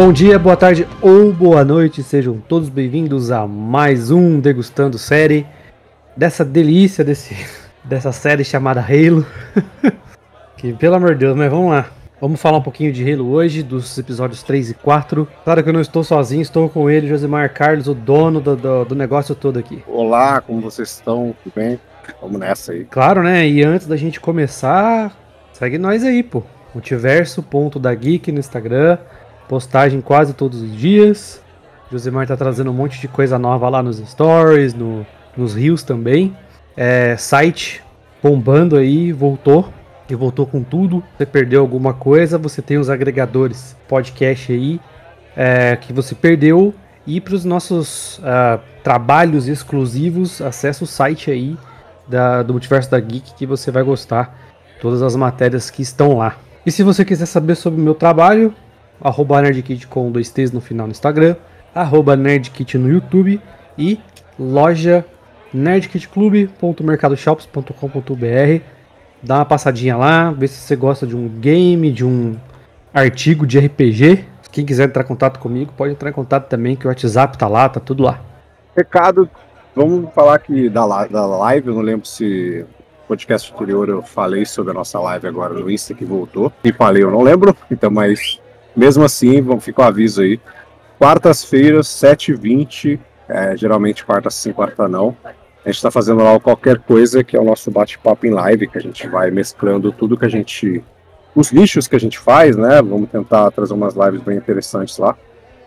Bom dia, boa tarde ou boa noite, sejam todos bem-vindos a mais um Degustando Série dessa delícia desse, dessa série chamada Halo. que pelo amor de Deus, mas vamos lá. Vamos falar um pouquinho de Halo hoje, dos episódios 3 e 4. Claro que eu não estou sozinho, estou com ele, Josimar Carlos, o dono do, do, do negócio todo aqui. Olá, como vocês estão? Tudo bem? Vamos nessa aí. Claro, né? E antes da gente começar, segue nós aí, pô. Multiverso.dageek no Instagram. Postagem quase todos os dias. Josimar tá trazendo um monte de coisa nova lá nos stories, no, nos rios também. É, site bombando aí, voltou. E voltou com tudo. Você perdeu alguma coisa, você tem os agregadores podcast aí é, que você perdeu. E para os nossos uh, trabalhos exclusivos, acesse o site aí da, do Multiverso da Geek que você vai gostar. Todas as matérias que estão lá. E se você quiser saber sobre o meu trabalho, arroba NerdKit com dois T's no final no Instagram, arroba NerdKit no YouTube e loja nerdkitclub.mercadoshops.com.br Dá uma passadinha lá, vê se você gosta de um game, de um artigo de RPG. Quem quiser entrar em contato comigo, pode entrar em contato também, que o WhatsApp tá lá, tá tudo lá. Recado, vamos falar aqui da, da live, eu não lembro se podcast anterior eu falei sobre a nossa live agora no Insta que voltou. E falei, eu não lembro, então, mas mesmo assim, vamos ficar o aviso aí. Quartas-feiras, 7h20, é, geralmente quarta sim, quarta não. A gente está fazendo lá qualquer coisa, que é o nosso bate-papo em live, que a gente vai mesclando tudo que a gente. os lixos que a gente faz, né? Vamos tentar trazer umas lives bem interessantes lá.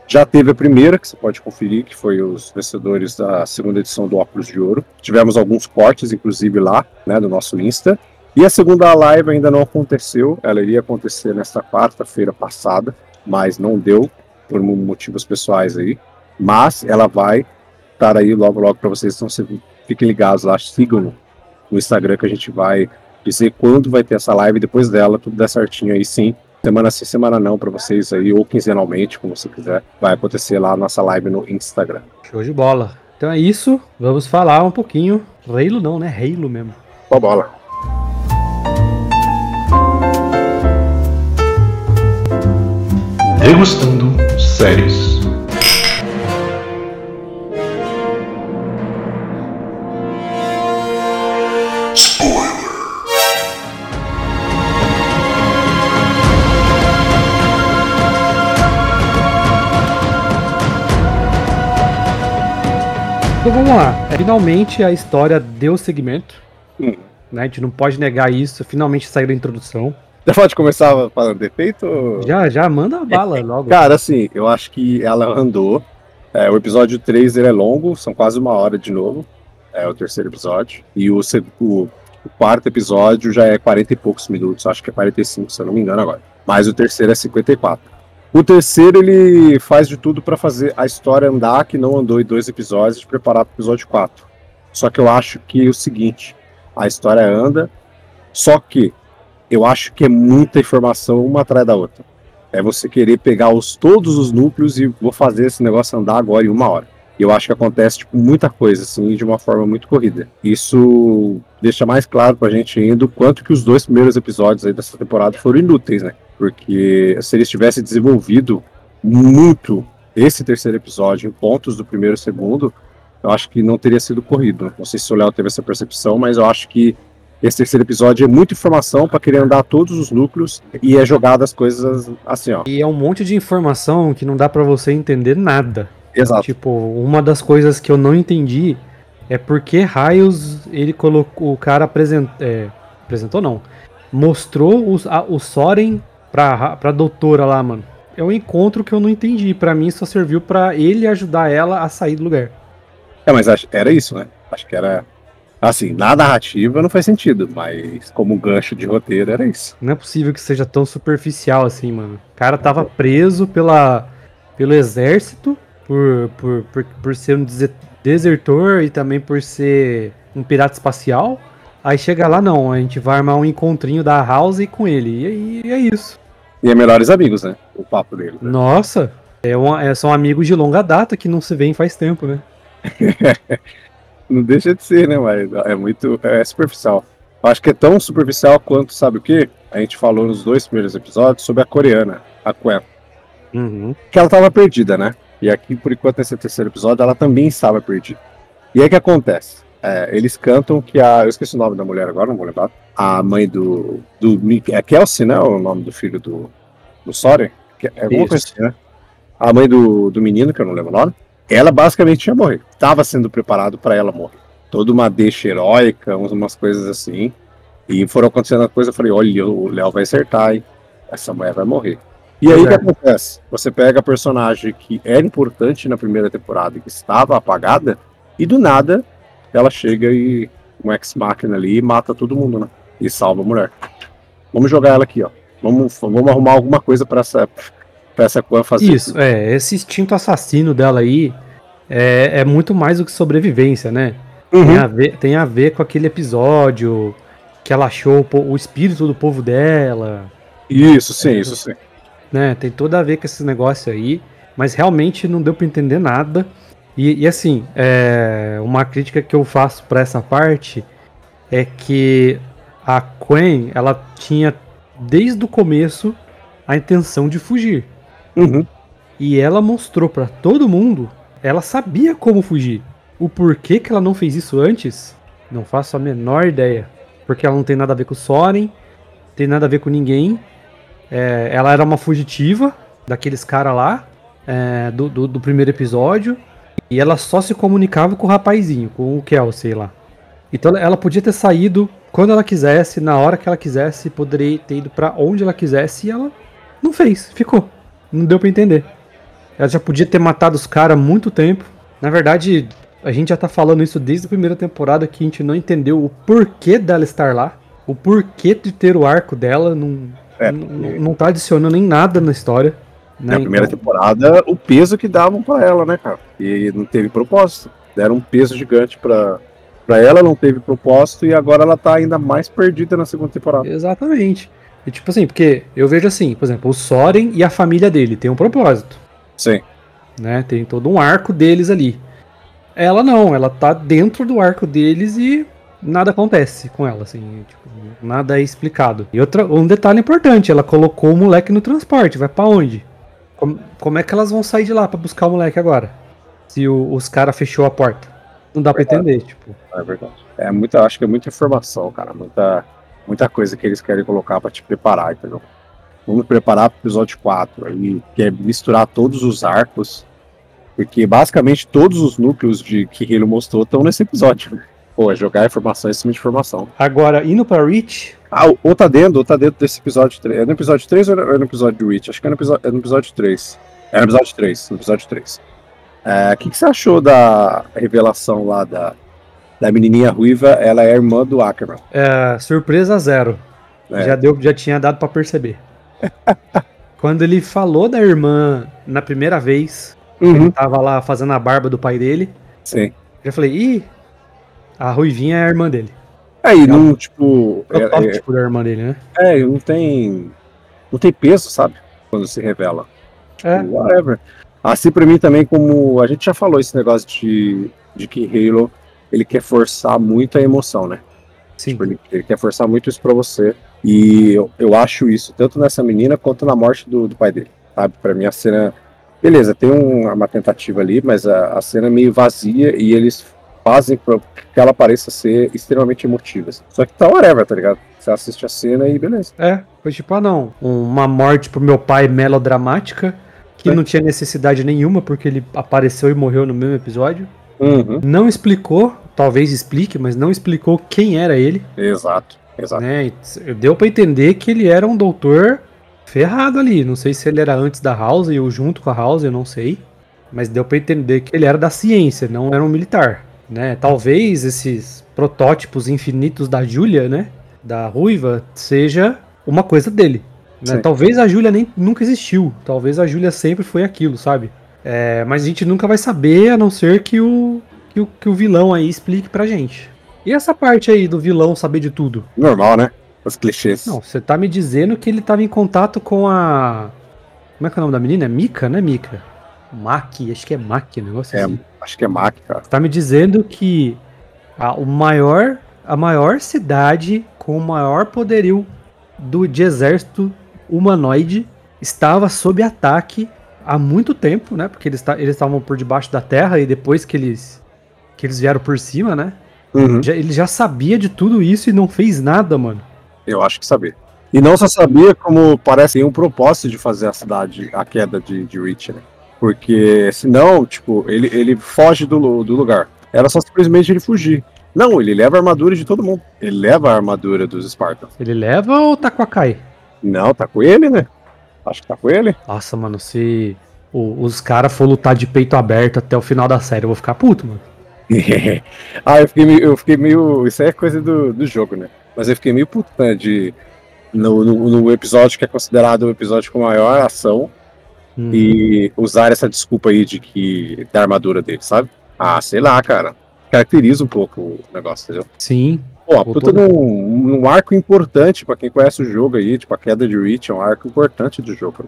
Já teve a primeira, que você pode conferir, que foi os vencedores da segunda edição do Óculos de Ouro. Tivemos alguns cortes, inclusive, lá, né, do nosso Insta. E a segunda live ainda não aconteceu, ela iria acontecer nesta quarta-feira passada, mas não deu, por motivos pessoais aí. Mas ela vai estar aí logo, logo para vocês. Então, fiquem ligados lá, sigam no Instagram que a gente vai dizer quando vai ter essa live. Depois dela, tudo der certinho aí sim. Semana sim, semana não, para vocês aí, ou quinzenalmente, como você quiser. Vai acontecer lá a nossa live no Instagram. Show de bola. Então é isso, vamos falar um pouquinho. Halo não, né? Halo mesmo. Boa bola. Degustando séries. Então vamos lá. Finalmente a história deu segmento. Hum. Né? A gente não pode negar isso. Finalmente saiu a introdução. Já pode começar falando defeito? Já, já, manda a bala logo. Cara, assim, eu acho que ela andou. É, o episódio 3 ele é longo, são quase uma hora de novo. É o terceiro episódio. E o, o, o quarto episódio já é 40 e poucos minutos, acho que é 45, se eu não me engano agora. Mas o terceiro é 54. O terceiro, ele faz de tudo para fazer a história andar, que não andou em dois episódios, de preparar para o episódio 4. Só que eu acho que é o seguinte, a história anda, só que eu acho que é muita informação uma atrás da outra. É você querer pegar os, todos os núcleos e vou fazer esse negócio andar agora em uma hora. Eu acho que acontece tipo, muita coisa, assim, de uma forma muito corrida. Isso deixa mais claro pra gente ainda o quanto que os dois primeiros episódios aí dessa temporada foram inúteis, né? Porque se eles tivessem desenvolvido muito esse terceiro episódio em pontos do primeiro e segundo, eu acho que não teria sido corrido. Não sei se o Léo teve essa percepção, mas eu acho que esse terceiro episódio é muita informação para querer andar todos os núcleos e é jogado as coisas assim, ó. E é um monte de informação que não dá para você entender nada. Exato. Tipo, uma das coisas que eu não entendi é porque raios ele colocou o cara apresent, é, apresentou não, mostrou os, a, o Soren pra, pra doutora lá, mano. É um encontro que eu não entendi. Para mim só serviu para ele ajudar ela a sair do lugar. É, mas era isso, né? Acho que era. Assim, na narrativa não faz sentido, mas como gancho de roteiro era isso. Não é possível que seja tão superficial assim, mano. O cara tava preso pela, pelo exército, por, por, por, por ser um desertor e também por ser um pirata espacial. Aí chega lá, não, a gente vai armar um encontrinho da House com ele. E, e é isso. E é melhores amigos, né? O papo dele. Né? Nossa, é uma, é, são amigos de longa data que não se veem faz tempo, né? não deixa de ser, né? Mas é muito. É superficial. Acho que é tão superficial quanto, sabe o que? A gente falou nos dois primeiros episódios sobre a coreana, a Quen. Uhum. que ela estava perdida, né? E aqui, por enquanto, nesse terceiro episódio, ela também estava perdida. E aí o que acontece? É, eles cantam que a. Eu esqueci o nome da mulher agora, não vou lembrar. A mãe do. do é Kelsey, né? O nome do filho do. Do Soren? É alguma Isso. coisa assim, né? A mãe do, do menino, que eu não lembro o nome. Ela basicamente ia morrer. Estava sendo preparado para ela morrer. Toda uma deixa heróica, umas coisas assim. E foram acontecendo coisas. Eu falei: olha, o Léo vai acertar, hein? Essa mulher vai morrer. E aí o que É. acontece? Você pega a personagem que era importante na primeira temporada e que estava apagada, e do nada ela chega e um ex-máquina ali e mata todo mundo, né? E salva a mulher. Vamos jogar ela aqui, ó. Vamos, vamos arrumar alguma coisa pra essa, pra essa Quan fazer. Isso, é, esse instinto assassino dela aí é, é muito mais do que sobrevivência, né? Tem, Uhum. a ver, tem a ver com aquele episódio que ela achou o, o espírito do povo dela, Isso, sim, isso sim. né? Tem tudo a ver com esse negócio aí, mas realmente não deu pra entender nada. E, e assim, é, uma crítica que eu faço pra essa parte é que a Quen, ela tinha desde o começo a intenção de fugir. Uhum. E ela mostrou pra todo mundo, ela sabia como fugir. O porquê que ela não fez isso antes, não faço a menor ideia. Porque ela não tem nada a ver com o Soren, tem nada a ver com ninguém. É, ela era uma fugitiva daqueles caras lá, é, do, do, do primeiro episódio. E ela só se comunicava com o rapazinho, com o Kelsey lá. Então ela podia ter saído quando ela quisesse, na hora que ela quisesse, poderia ter ido pra onde ela quisesse e ela não fez, ficou. Não deu pra entender. Ela já podia ter matado os caras há muito tempo. Na verdade, a gente já tá falando isso desde a primeira temporada que a gente não entendeu o porquê dela estar lá. O porquê de ter o arco dela. Não, É, não, não tá adicionando em nada na história. Né? na primeira Então, temporada, o peso que davam pra ela, né, cara? E não teve propósito. Deram um peso gigante pra, pra ela, não teve propósito, e agora ela tá ainda mais perdida na segunda temporada. Exatamente. E tipo assim, porque eu vejo assim, por exemplo, o Soren e a família dele tem um propósito. Sim. né? Tem todo um arco deles ali. Ela não, ela tá dentro do arco deles e nada acontece com ela, assim, tipo, nada é explicado. E outra, um detalhe importante, ela colocou o moleque no transporte, vai pra onde? Como, como é que elas vão sair de lá pra buscar o moleque agora? Se o- os caras fechou a porta. Não dá pra entender, tipo. É verdade. É muita, acho que é muita informação, cara. Muita, muita coisa que eles querem colocar pra te preparar, entendeu? Vamos preparar pro episódio 4, aí, que é misturar todos os arcos, porque basicamente todos os núcleos de que ele mostrou estão nesse episódio. Pô, é jogar informação em cima de informação. Agora, indo pra Reach, Ah, o- ou tá dentro, ou tá dentro desse episódio 3. É no episódio 3 ou é no episódio do Witch? Acho que é no episódio, é no episódio 3. É no episódio 3, no episódio 3. É, O que, que você achou da revelação lá da, da menininha ruiva? Ela é irmã do Ackerman. é, surpresa zero. É. Já, deu, já tinha dado pra perceber. Quando ele falou da irmã na primeira vez, ele tava lá fazendo a barba do pai dele, Sim. já falei, ih, a Ruivinha é a irmã dele. Aí, não, tipo. É, Protótipo da irmã dele, né? é, é, não tem. Não tem peso, sabe? Quando se revela. É. Whatever. Assim, pra mim também, como a gente já falou esse negócio de, de que Halo ele quer forçar muito a emoção, né? Sim. Tipo, ele, ele quer forçar muito isso pra você. E eu, eu acho isso, tanto nessa menina quanto na morte do, do pai dele. Sabe? Pra mim a cena. Beleza, tem um- uma tentativa ali, mas a, a cena é meio vazia e eles fazem pra que ela pareça ser extremamente emotiva. assim. Só que tá whatever, tá ligado? Você assiste a cena e beleza. É, foi tipo, ah não, uma morte pro meu pai melodramática, que É. não tinha necessidade nenhuma, porque ele apareceu e morreu no mesmo episódio. Uhum. Não explicou, talvez explique, mas não explicou quem era ele, Exato, exato. né? Deu pra entender que ele era um doutor ferrado ali. Não sei se ele era antes da House ou junto com a House, eu não sei. Mas deu pra entender que ele era da ciência, não era um militar, né? Talvez esses protótipos infinitos da Júlia, né? Da Ruiva, seja uma coisa dele. né? Talvez a Júlia nem nunca existiu. Talvez a Júlia sempre foi aquilo, sabe? É, mas a gente nunca vai saber, a não ser que o, que o, que o vilão aí explique pra gente. E essa parte aí do vilão saber de tudo? Normal, né? Os clichês. Não, você tá me dizendo que ele tava em contato com a. Como é que é o nome da menina? É Mika, né, Mika? Maki, acho que é Maki, o negócio É, assim. acho que é Mac, cara. Você tá me dizendo que a, o maior, a maior cidade com o maior poderio do, de exército humanoide estava sob ataque há muito tempo, né? Porque eles ta- eles estavam por debaixo da terra e depois que eles que eles vieram por cima, né? Uhum. Já- ele já sabia de tudo isso e não fez nada, mano. Eu acho que sabia. E não só sabia, como parece ter um propósito de fazer a cidade, a queda de, de Reach, né? Porque senão, tipo, ele, ele foge do, do lugar. Era só simplesmente ele fugir. Não, ele leva a armadura de todo mundo. Ele leva a armadura dos Spartans. Ele leva ou tá com a Kai? Não, tá com ele, né? Acho que tá com ele. Nossa, mano, se o- os caras for lutar de peito aberto até o final da série, eu vou ficar puto, mano. ah, eu fiquei, meio, eu fiquei meio. Isso aí é coisa do, do jogo, né? Mas eu fiquei meio puto, né? De. No, no, no episódio que é considerado o episódio com maior ação, Hum. e usar essa desculpa aí de que da armadura dele, sabe? Ah, sei lá, cara. Caracteriza um pouco o negócio, entendeu? Sim. Pô, puta num, num arco importante pra quem conhece o jogo aí, tipo, a queda de Reach é um arco importante do jogo.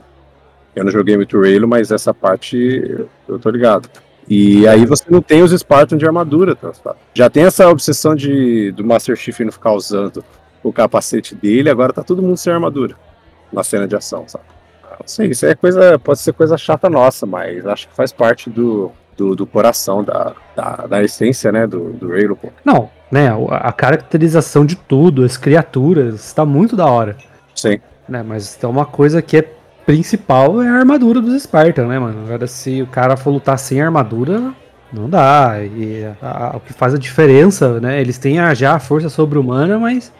Eu não joguei muito Raylo, mas essa parte eu tô ligado. E aí você não tem os Spartans de armadura, tá? Já tem essa obsessão de do Master Chief não ficar usando o capacete dele, agora tá todo mundo sem armadura na cena de ação, sabe? Não sei, isso é coisa, pode ser coisa chata nossa, mas acho que faz parte do, do, do coração, da, da, da essência, né, do, do Raylo, pô. Não, né? A a caracterização de tudo, as criaturas, tá muito da hora. Sim. Né, mas tem uma coisa que é principal é a armadura dos Spartan, né, mano? Agora, se o cara for lutar sem armadura, não dá. E a- a- o que faz a diferença, né? Eles têm a- já a força sobre-humana, mas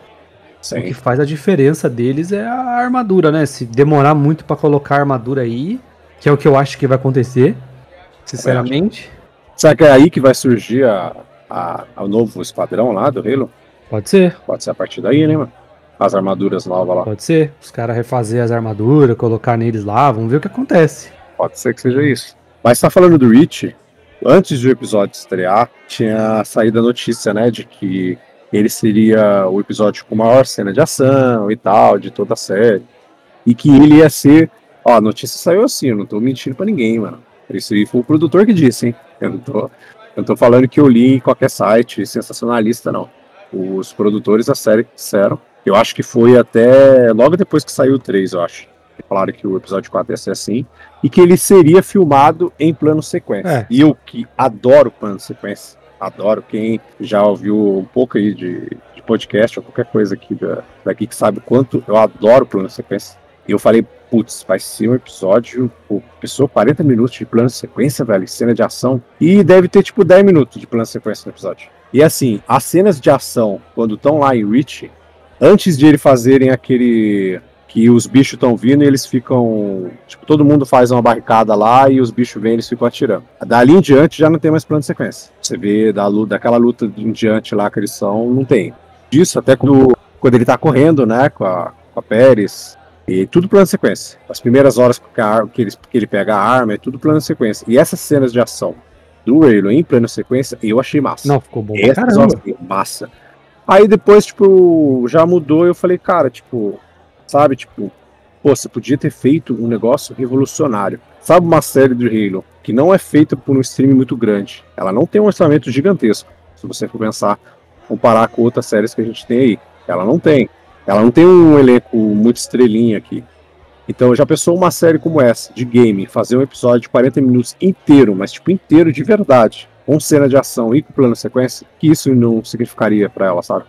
o que Sim. faz a diferença deles é a armadura, né? Se demorar muito pra colocar a armadura aí, que é o que eu acho que vai acontecer, sinceramente, Será que é aí que vai surgir a, a, a- o novo esquadrão lá do Halo? pode ser. Pode ser a partir daí, né, mano? As armaduras novas lá. Pode ser. Os caras refazer as armaduras, colocar neles lá, vamos ver o que acontece. Pode ser que seja isso. Mas tá falando do Rich, antes do episódio estrear, tinha saído a notícia, né, de que ele seria o episódio com maior cena de ação e tal, de toda a série. E que ele ia ser. Ó, a notícia saiu assim, eu não tô mentindo pra ninguém, mano. Isso aí foi o produtor que disse, hein? Eu não tô, eu não tô falando que eu li em qualquer site sensacionalista, não. Os produtores da série disseram. Eu acho que foi até logo depois que saiu o 3, eu acho. Falaram que o episódio 4 ia ser assim e que ele seria filmado em plano sequência. É. E eu que adoro plano sequência, adoro. Quem já ouviu um pouco aí de, de podcast ou qualquer coisa aqui da, daqui que sabe o quanto eu adoro plano sequência. E eu falei, putz, vai ser um episódio, pô, pessoa 40 minutos de plano sequência, velho, cena de ação. E deve ter tipo 10 minutos de plano sequência no episódio. E assim, as cenas de ação, quando estão lá em Reach, antes de eles fazerem aquele que os bichos estão vindo e eles ficam. Tipo, todo mundo faz uma barricada lá e os bichos vêm e eles ficam atirando. Dali em diante já não tem mais plano de sequência. Você vê da luta, daquela luta em diante lá que eles são, não tem. Disso até quando, quando ele tá correndo, né, com a, com a Pérez. E tudo plano de sequência. As primeiras horas que, a que, eles, que ele pega a arma, é tudo plano de sequência. E essas cenas de ação do Raylo em plano de sequência, eu achei massa. Não, ficou bom Essas caramba. horas, massa. Aí depois, tipo, já mudou, eu falei, cara, tipo, sabe, tipo, pô, você podia ter feito um negócio revolucionário. Sabe uma série do Halo que não é feita por um stream muito grande. Ela não tem um orçamento gigantesco, se você for pensar, comparar com outras séries que a gente tem aí. Ela não tem. Ela não tem um elenco muito estrelinha aqui. Então, já pensou uma série como essa, de game, fazer um episódio de 40 minutos inteiro, mas tipo inteiro de verdade, com cena de ação e com plano sequência, que isso não significaria pra ela, sabe?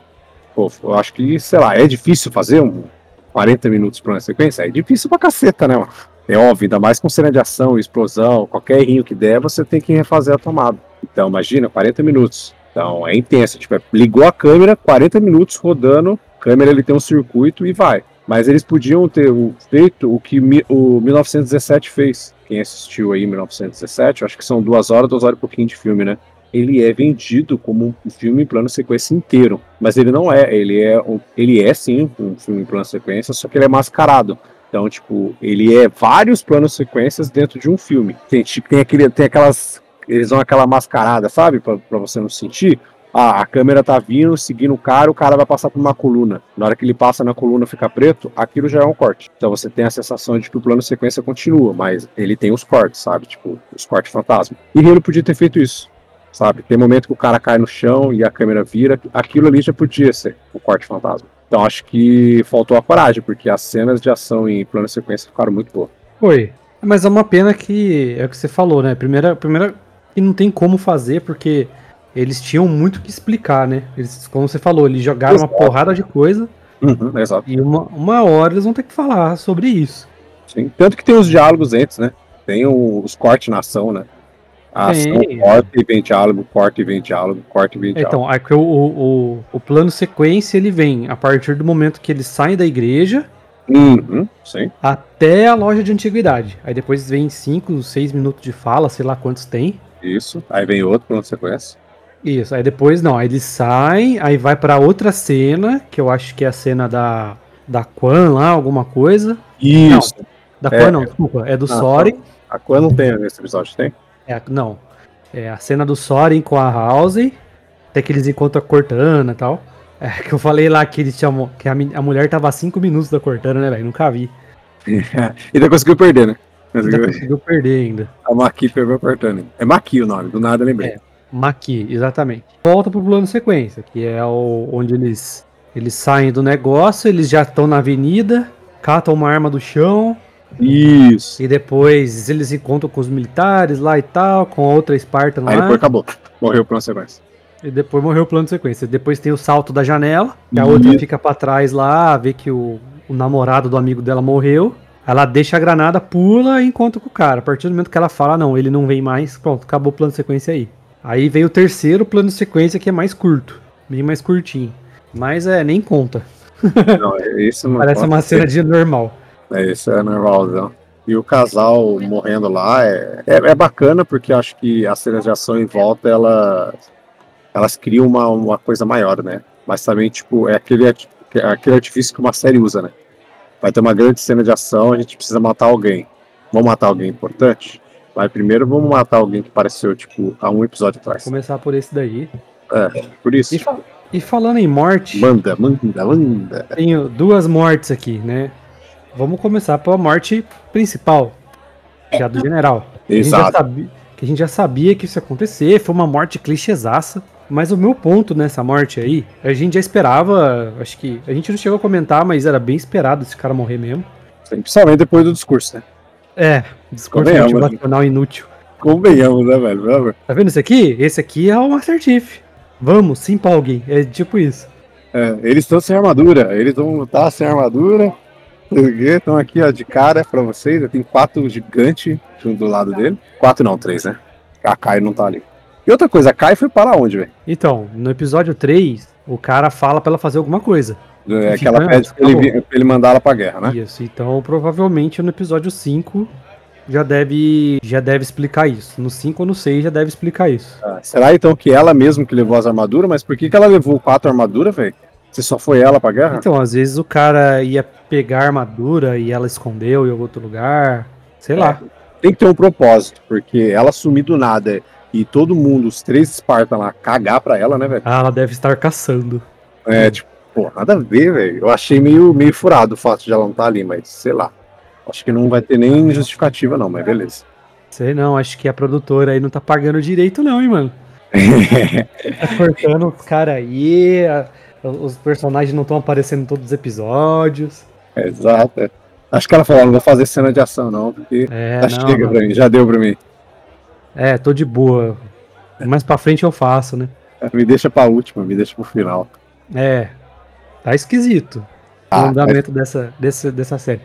Pô, eu acho que, sei lá, é difícil fazer um 40 minutos plano sequência? É difícil pra caceta, né, mano? É óbvio, ainda mais com cena de ação, explosão, qualquer errinho que der, você tem que refazer a tomada. Então, imagina, 40 minutos. Então, é intenso. Tipo, é- ligou a câmera, 40 minutos rodando, câmera ele tem um circuito e vai. Mas eles podiam ter feito o que o 1917 fez. Quem assistiu aí 1917, eu acho que são duas horas, duas horas e pouquinho de filme, né? Ele é vendido como um filme em plano sequência inteiro, mas ele não é. Ele é, um, ele é sim um filme em plano sequência, só que ele é mascarado. Então, tipo, ele é vários planos sequências dentro de um filme. Tem, tipo, tem, aquele, tem aquelas. Eles dão aquela mascarada, sabe? Pra, pra você não sentir. Ah, a câmera tá vindo, seguindo o cara, o cara vai passar por uma coluna. Na hora que ele passa na coluna fica preto, aquilo já é um corte. Então você tem a sensação de que o plano sequência continua, mas ele tem os cortes, sabe? Tipo, os cortes fantasma. E ele podia ter feito isso, sabe? Tem momento que o cara cai no chão e a câmera vira, aquilo ali já podia ser o corte fantasma. Então acho que faltou a coragem, porque as cenas de ação em plano sequência ficaram muito boas. Foi. Mas é uma pena que é o que você falou, né? Primeira, primeira que não tem como fazer, porque eles tinham muito que explicar, né? Eles, como você falou, eles jogaram uma Exato. porrada de coisa Uhum, exato. e uma, uma hora eles vão ter que falar sobre isso. Sim. Tanto que tem os diálogos antes, né? Tem o- os cortes na ação, né? A ação Tem. corta e vem diálogo, corta e vem diálogo, corta e vem diálogo. Então, é que o, o, o, plano sequência ele vem a partir do momento que eles saem da igreja Uhum, sim. até a loja de antiguidade. Aí depois vem 5, 6 minutos de fala, sei lá quantos tem. Isso. Aí vem outro plano sequência. Isso, aí depois não, aí eles saem, aí vai pra outra cena, que eu acho que é a cena da, da Quan lá, alguma coisa. Isso. Da É. Quan não, desculpa, é do Soren. A Quan não tem nesse episódio, tem? É, não, é a cena do Soren com a House, até que eles encontram a Cortana e tal. É, que eu falei lá que eles chamam, que a, a mulher tava a 5 minutos da Cortana, né, velho? Nunca vi. e ainda conseguiu perder, né? Ainda Conseguiu- perder ainda. A Maqui pegou apertando. É Maqui o nome, do nada lembrei. É. Maqui, exatamente. Volta pro plano sequência, que é o, onde eles, eles saem do negócio, eles já estão na avenida, catam uma arma do chão, Isso. e depois eles encontram com os militares lá e tal, com a outra Spartan Aí lá, depois acabou. Morreu o plano de sequência. e depois morreu o plano de sequência. Depois tem o salto da janela, que a Isso. outra fica pra trás lá, vê que o, o namorado do amigo dela morreu. Ela deixa a granada, pula e encontra com o cara. A partir do momento que ela fala, não, ele não vem mais, pronto, acabou o plano de sequência aí. Aí vem o terceiro plano de sequência que é mais curto, bem mais curtinho. Mas é, nem conta. Não, é- isso não Parece uma cena de normal. É, isso é normalzão. E o casal morrendo lá é, é, é bacana porque acho que as cenas de ação em volta elas, elas criam uma, uma coisa maior, né? Mas também, tipo, é aquele, arti- é aquele artifício que uma série usa, né? Vai ter uma grande cena de ação, a gente precisa matar alguém. Vamos matar alguém importante? Mas primeiro vamos matar alguém que apareceu, tipo, há um episódio atrás. Começar por esse daí. Por isso, E, fa- e falando em morte, manda, manda, manda. tenho duas mortes aqui, né? Vamos começar pela morte principal, é a do general. Que a, gente já Exato. sabia, que a gente já sabia que isso ia acontecer, foi uma morte clichêzaça. Mas o meu ponto nessa morte aí, a gente já esperava, acho que. A gente não chegou a comentar, mas era bem esperado esse cara morrer mesmo. Principalmente depois do discurso, né? É, discurso né? motivacional inútil. Convenhamos, né, velho? Tá vendo esse aqui? Esse aqui é o Master Chief. Vamos, se empolguem. É tipo isso. É, eles estão sem armadura, eles vão lutar sem armadura. Estão aqui ó, de cara pra vocês. Tem quatro gigantes do lado dele. Quatro não, três, né? A Kai não tá ali. E outra coisa, a Kai foi para onde, velho? Então, no episódio 3, o cara fala pra ela fazer alguma coisa. É que Fica ela pede pra ele, pra ele mandar ela pra guerra, né? Isso. Então, provavelmente no episódio 5 já deve já deve explicar isso. No 5 ou no 6 já deve explicar isso. Ah, Será então que ela mesmo que levou as armaduras? Mas por que, que ela levou quatro armaduras, velho? Se só foi ela pra guerra? Então, às vezes o cara ia pegar a armadura e ela escondeu em outro lugar. Sei lá. Tem que ter um propósito, porque ela sumir do nada e todo mundo, os três Spartan lá, cagar pra ela, né, velho? Ah, ela deve estar caçando. É, tipo, pô, nada a ver, velho. Eu achei meio, meio furado o fato de ela não estar ali, mas sei lá. Acho que não vai ter nem justificativa, não, mas beleza. Sei não, acho que a produtora aí não tá pagando direito, não, hein, mano. Tá cortando os caras aí, a- os personagens não estão aparecendo em todos os episódios. Exato. é. Acho que ela falou, não vou fazer cena de ação, não, porque É, já não, chega pra mim, já deu pra mim. É, tô de boa. Mais pra frente eu faço, né? Me deixa pra última, me deixa pro final. É, tá esquisito o Ah, andamento dessa, dessa, dessa série.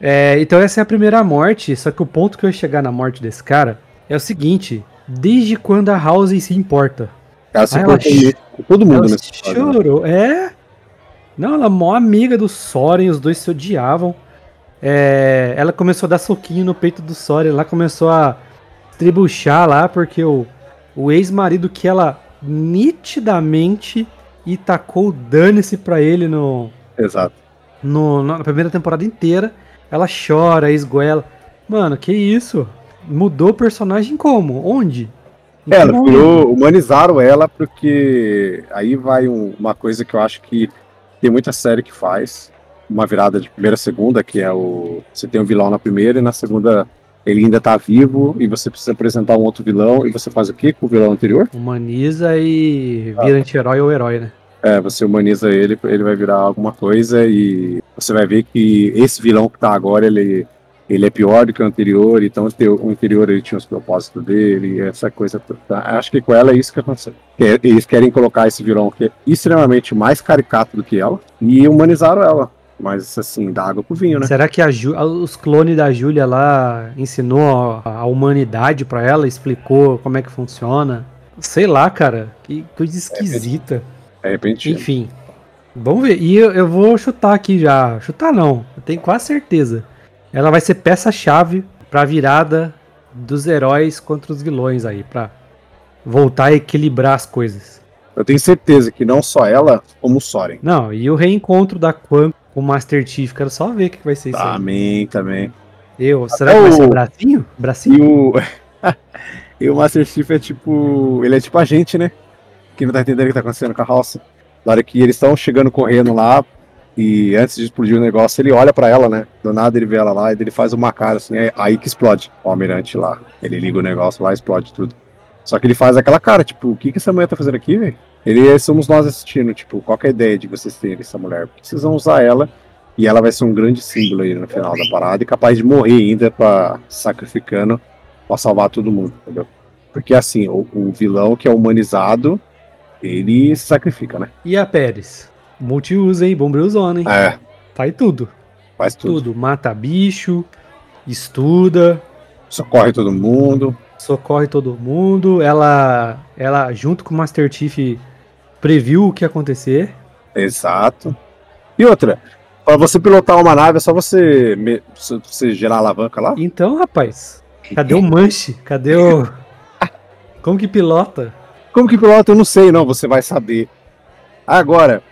É, então essa é a primeira morte, só que o ponto que eu ia chegar na morte desse cara é o seguinte, desde quando a House se importa? Ela se mesmo com todo mundo nesse episódio, né? chorou, é? Não, ela é mó amiga do Soren, os dois se odiavam. É, ela começou a dar soquinho no peito do Soren, ela começou a tribuchar lá, porque o, o ex-marido que ela nitidamente e tacou o dane-se pra ele no, Exato. no- na primeira temporada inteira. Ela chora, esgoela. Mano, que isso? Mudou o personagem como? Onde? Em É, ela virou, humanizaram ela porque aí vai um- uma coisa que eu acho que tem muita série que faz, uma virada de primeira a segunda, que é o você tem um vilão na primeira e na segunda ele ainda tá vivo e você precisa apresentar um outro vilão e você faz o quê com o vilão anterior? Humaniza e vira anti-herói ou herói, né? É, você humaniza ele, ele vai virar alguma coisa e você vai ver que esse vilão que tá agora, ele, ele é pior do que o anterior, então o anterior ele tinha os propósitos dele, essa coisa. Tá? Acho que com ela é isso que aconteceu. Eles querem colocar esse vilão que é extremamente mais caricato do que ela e humanizaram ela. Mas assim, dá água pro vinho, né? Será que a Ju, os clones da Júlia lá ensinou a, a humanidade para ela, explicou como é que funciona? Sei lá, cara. Que coisa esquisita. É repente. Enfim. Vamos ver. E eu, eu vou chutar aqui já. Chutar não. Eu tenho quase certeza. Ela vai ser peça-chave pra virada dos heróis contra os vilões aí. Pra voltar a equilibrar as coisas. Eu tenho certeza que não só ela, como o Soren. Não, e o reencontro da Quan com o Master Chief. Quero só ver o que vai ser isso aí. Também, também. Eu, será que vai ser bracinho? Bracinho? E o. e o Master Chief é tipo. Ele é tipo a gente, né? Que não tá entendendo o que tá acontecendo com a House. Na hora que eles estão chegando correndo lá, e antes de explodir o negócio, ele olha para ela, né? Do nada ele vê ela lá e ele faz uma cara assim, é aí que explode o almirante lá. Ele liga o negócio lá, explode tudo. Só que ele faz aquela cara, tipo, o que que essa mulher tá fazendo aqui, velho? Ele somos nós assistindo, tipo, qual é a ideia de vocês terem essa mulher? Porque vocês vão usar ela e ela vai ser um grande símbolo aí no final da parada e capaz de morrer ainda para sacrificando para salvar todo mundo, entendeu? Porque assim, o, o vilão que é humanizado, ele se sacrifica, né? E a Pérez? Multiuso, hein? Bombril hein? É. Faz tudo. Faz tudo. Tudo. Mata bicho, estuda. Socorre todo mundo. Socorre todo mundo. Ela, ela junto com o Master Chief, previu o que ia acontecer. Exato. E outra, para você pilotar uma nave é só você, me, você gerar a alavanca lá? Então, rapaz, cadê o manche? Cadê o. Como que pilota? Como que pilota? Eu não sei, não. Você vai saber. Agora,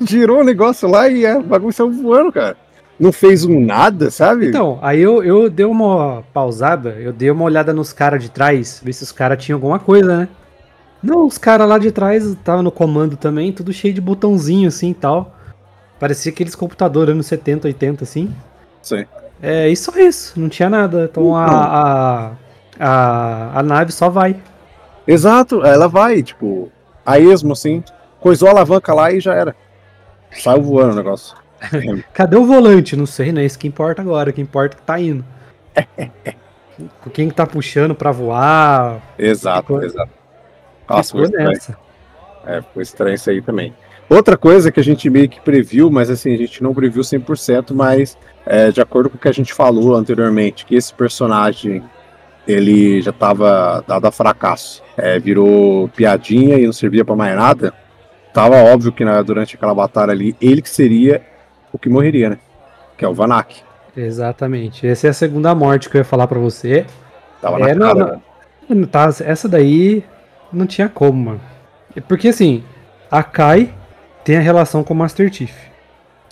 girou o negócio lá e a bagulho saiu voando, cara. Não fez um nada, sabe? Então, aí eu, eu dei uma pausada, eu dei uma olhada nos caras de trás, ver se os caras tinham alguma coisa, né? Não, os caras lá de trás estavam no comando também, tudo cheio de botãozinho assim e tal. Parecia aqueles computadores anos 70, 80, assim. Sim. É, e só isso, não tinha nada. Então a, a, a, a nave só vai. Exato, ela vai, tipo, a esmo, assim, coisou a alavanca lá e já era. Saiu voando o negócio. Cadê o volante? Não sei, não é isso que importa agora. O que importa é que tá indo. Quem que tá puxando pra voar? Exato, exato. Nossa, ficou nessa. É, foi estranho isso aí também. Outra coisa que a gente meio que previu, mas assim, a gente não previu 100%, mas é, de acordo com o que a gente falou anteriormente, que esse personagem ele já estava dado a fracasso, é, virou piadinha e não servia para mais nada tava óbvio que né, durante aquela batalha ali, ele que seria o que morreria, né? Que é o Vanak. Exatamente. Essa é a segunda morte que eu ia falar para você. Tava é, na cara, não, não, tá, essa daí não tinha como, mano. Porque assim, a Kai tem a relação com o Master Chief.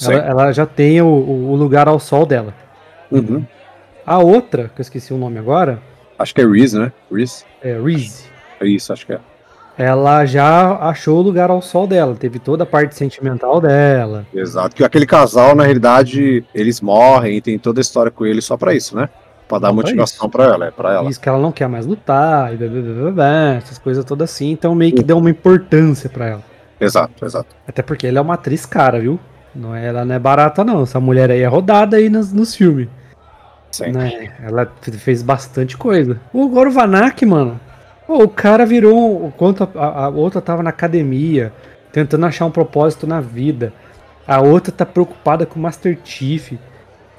Ela, ela, já tem o, o, lugar ao sol dela. Uhum. A outra, que eu esqueci o nome agora. Acho que é Reese, né? Reese. É, Reese. É isso, acho que é ela já achou o lugar ao sol dela, teve toda a parte sentimental dela. Exato, que aquele casal, na realidade, eles morrem e tem toda a história com ele só para isso, né? Pra dar motivação para ela, é pra ela. Isso que ela não quer mais lutar, e blá, blá, blá, essas coisas todas assim, então meio que deu uma importância para ela. Exato, exato. Até porque ela é uma atriz cara, viu? Não é, ela não é barata, não. Essa mulher aí é rodada aí nos, nos filmes. Sim. Né? Ela fez bastante coisa. O Goro Vanak, mano, Pô, o cara virou. Enquanto a, a, outra tava na academia, tentando achar um propósito na vida. A outra tá preocupada com o Master Chief,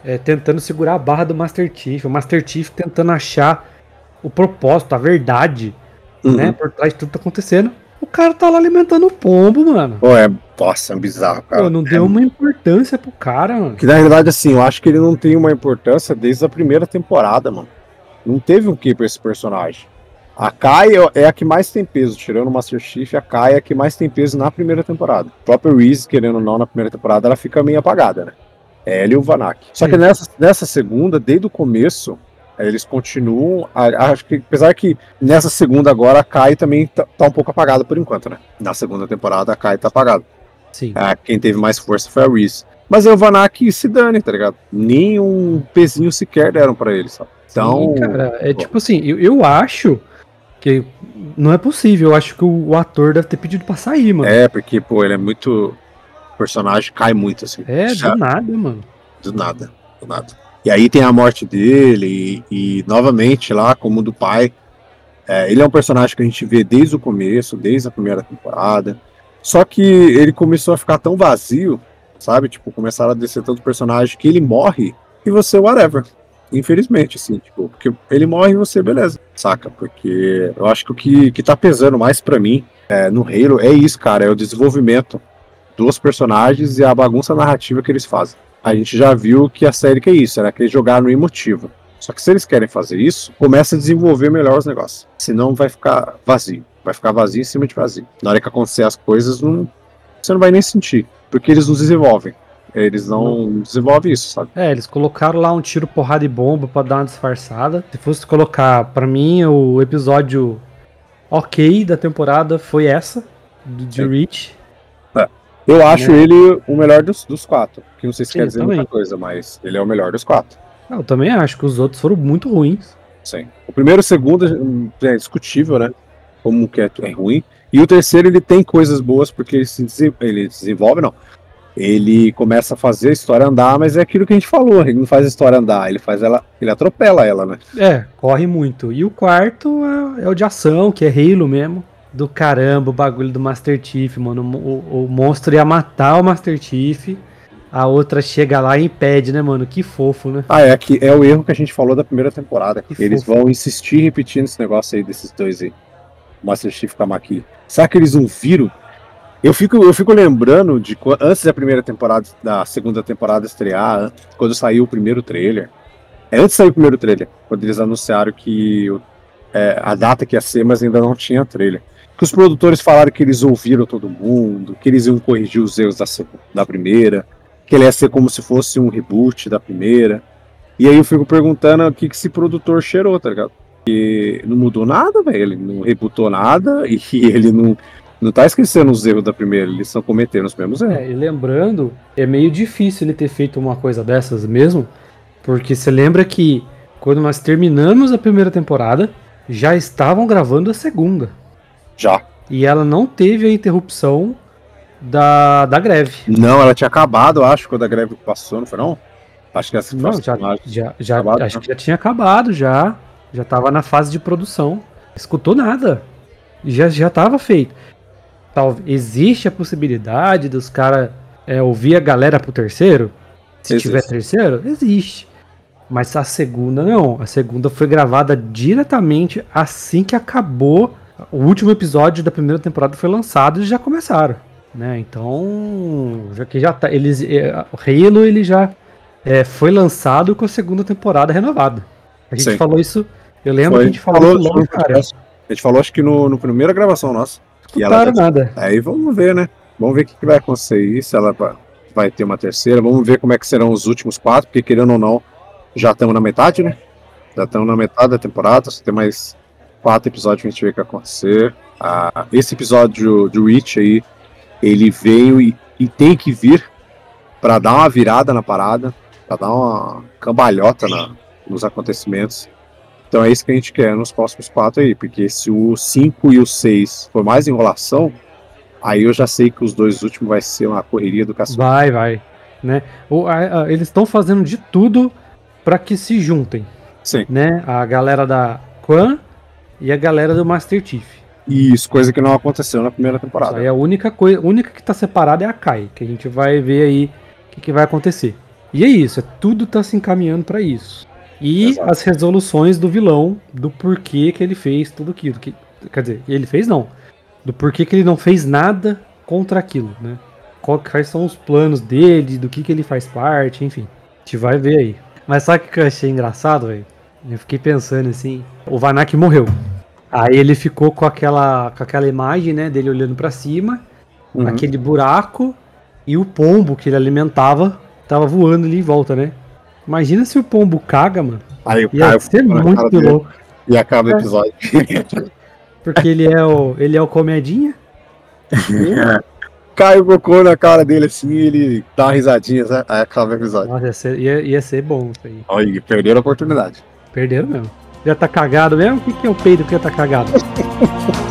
é, tentando segurar a barra do Master Chief. O Master Chief tentando achar o propósito, a verdade, uhum. né? Por trás de tudo que tá acontecendo. O cara tá lá alimentando o pombo, mano. Pô, é. Nossa, é bizarro, cara. Pô, não é... deu uma importância pro cara, mano. Que na realidade, assim, eu acho que ele não tem uma importância desde a primeira temporada, mano. Não teve um que pra esse personagem. A Kai é a que mais tem peso, tirando o Master Chief, a Kai é a que mais tem peso na primeira temporada. O próprio Reese, querendo ou não, na primeira temporada, ela fica meio apagada, né? É ela e o Vanak. Só que nessa, nessa segunda, desde o começo, eles continuam. Acho que, apesar que nessa segunda agora, a Kai também tá, tá, um pouco apagada por enquanto, né? Na segunda temporada, a Kai tá apagada. Sim. É, quem teve mais força foi a Reese. Mas é o Vanak se dane, tá ligado? Nem um pezinho sequer deram para ele, sabe? Então. Sim, cara, é tipo assim, eu, eu acho que não é possível, eu acho que o, o, ator deve ter pedido pra sair, mano. É, porque, pô, ele é muito. Personagem cai muito, assim. É, do nada, mano. Do nada, do nada. E E aí tem a morte dele, e, e novamente lá, como do pai. É, ele é um personagem que a gente vê desde o começo, desde a primeira temporada. Só que ele começou a ficar tão vazio, sabe? Tipo, começaram a descer tanto personagem que ele morre e você, whatever. Infelizmente, assim, tipo, porque ele morre e você, beleza, saca? Porque eu acho que o que, que tá pesando mais para mim é, no Halo é isso, cara, é o desenvolvimento dos personagens e a bagunça narrativa que eles fazem. A gente já viu que a série que é isso, era que eles jogaram no emotivo. Só que se eles querem fazer isso, começa a desenvolver melhor os negócios. Senão vai ficar vazio. Vai ficar vazio em cima de vazio. Na hora que acontecer as coisas, não, você não vai nem sentir. Porque eles não desenvolvem. Eles não desenvolvem isso, sabe? É, eles colocaram lá um tiro, porrada e bomba pra dar uma disfarçada. Se fosse colocar, para mim, o episódio ok da temporada foi essa, do de Reach. Eu acho né? ele o melhor dos, dos quatro. Que não sei se Sim, quer dizer também. muita coisa, mas ele é o melhor dos quatro. Eu também acho que os outros foram muito ruins. Sim. O primeiro e o segundo é discutível, né? Como que é, é ruim. E o terceiro ele tem coisas boas porque ele se ele desenvolve, não ele começa a fazer a história andar, mas é aquilo que a gente falou, ele não faz a história andar, ele faz ela, ele atropela ela, né? É, corre muito. E o quarto é, é o de ação, que é Halo mesmo. Do caramba, o bagulho do Master Chief, mano. O, o, monstro ia matar o Master Chief. A outra chega lá e impede, né, mano? Que fofo, né? Ah, é que é o erro que a gente falou da primeira temporada. Que eles fofo. vão insistir repetindo esse negócio aí desses dois aí. Master Chief com a Maki. Será que eles não viram eu fico, eu fico lembrando de antes da primeira temporada, da segunda temporada estrear, quando saiu o primeiro trailer. É, antes de sair o primeiro trailer, quando eles anunciaram que é, a data que ia ser, mas ainda não tinha trailer. Que os produtores falaram que eles ouviram todo mundo, que eles iam corrigir os erros da, da primeira, que ele ia ser como se fosse um reboot da primeira. E aí eu fico perguntando o que, que esse produtor cheirou, tá ligado? E não mudou nada, velho. Ele não rebootou nada e ele não não tá esquecendo os erros da primeira, eles estão cometendo os mesmos erros. É, e lembrando, é meio difícil ele ter feito uma coisa dessas mesmo, porque você lembra que quando nós terminamos a primeira temporada, já estavam gravando a segunda. Já. E ela não teve a interrupção da, da greve. Não, ela tinha acabado, acho, quando a greve passou, não foi não? Acho que essa não, já, já, já acabado, acho não. que já tinha acabado, já. Já tava na fase de produção. Escutou nada. Já, já tava feito tal, existe a possibilidade dos caras é, ouvir a galera pro terceiro? Se existe. tiver terceiro, existe. Mas a segunda não. A segunda foi gravada diretamente assim que acabou. O último episódio da primeira temporada foi lançado e já começaram. Né? Então, já que já tá. Eles, é, o Halo ele já é, foi lançado com a segunda temporada renovada. A gente Sim. falou isso. Eu lembro foi. que a gente falou, falou isso logo, cara. A gente falou acho que no, no primeira gravação nossa. Que ela tá... nada. Aí vamos ver, né? Vamos ver o que vai acontecer aí, se ela vai ter uma terceira. Vamos ver como é que serão os últimos quatro, porque querendo ou não, já estamos na metade, né? Já estamos na metade da temporada, só tem mais quatro episódios que a gente vê o que acontecer. Ah, esse episódio do Reach aí, ele veio e, e tem que vir para dar uma virada na parada, para dar uma cambalhota na, nos acontecimentos. Então é isso que a gente quer nos próximos quatro aí, porque se o 5 e o 6 for mais enrolação, aí eu já sei que os dois últimos vai ser uma correria do cacete. Vai, vai. Né? O, a, a, eles estão fazendo de tudo para que se juntem. Sim. Né? A galera da Quan e a galera do Master Chief. Isso, coisa que não aconteceu na primeira temporada. Aí a única coisa, única que tá separada é a Kai, que a gente vai ver aí o que, que vai acontecer. E é isso, é, tudo tá se encaminhando para isso. E Exato. as resoluções do vilão, do porquê que ele fez tudo aquilo. Que, quer dizer, ele fez não. Do porquê que ele não fez nada contra aquilo, né? Quais são os planos dele, do que, que ele faz parte, enfim. A gente vai ver aí. Mas sabe o que eu achei engraçado, velho? Eu fiquei pensando assim, o Vanak morreu. Aí ele ficou com aquela, com aquela imagem, né, dele olhando para cima, uhum. aquele buraco e o pombo que ele alimentava tava voando ali em volta, né? Imagina se o pombo caga, mano. Aí o Caio ser muito louco. E acaba o é. episódio. Porque ele é o, ele é o comedinha. Cai o cocô na cara dele assim ele dá uma risadinha, sabe? aí acaba o episódio. Nossa, ia ser, ia, ia ser bom isso aí. Olha, perderam a oportunidade. Perderam mesmo. Já tá cagado mesmo? O que, que é o peido que já tá cagado?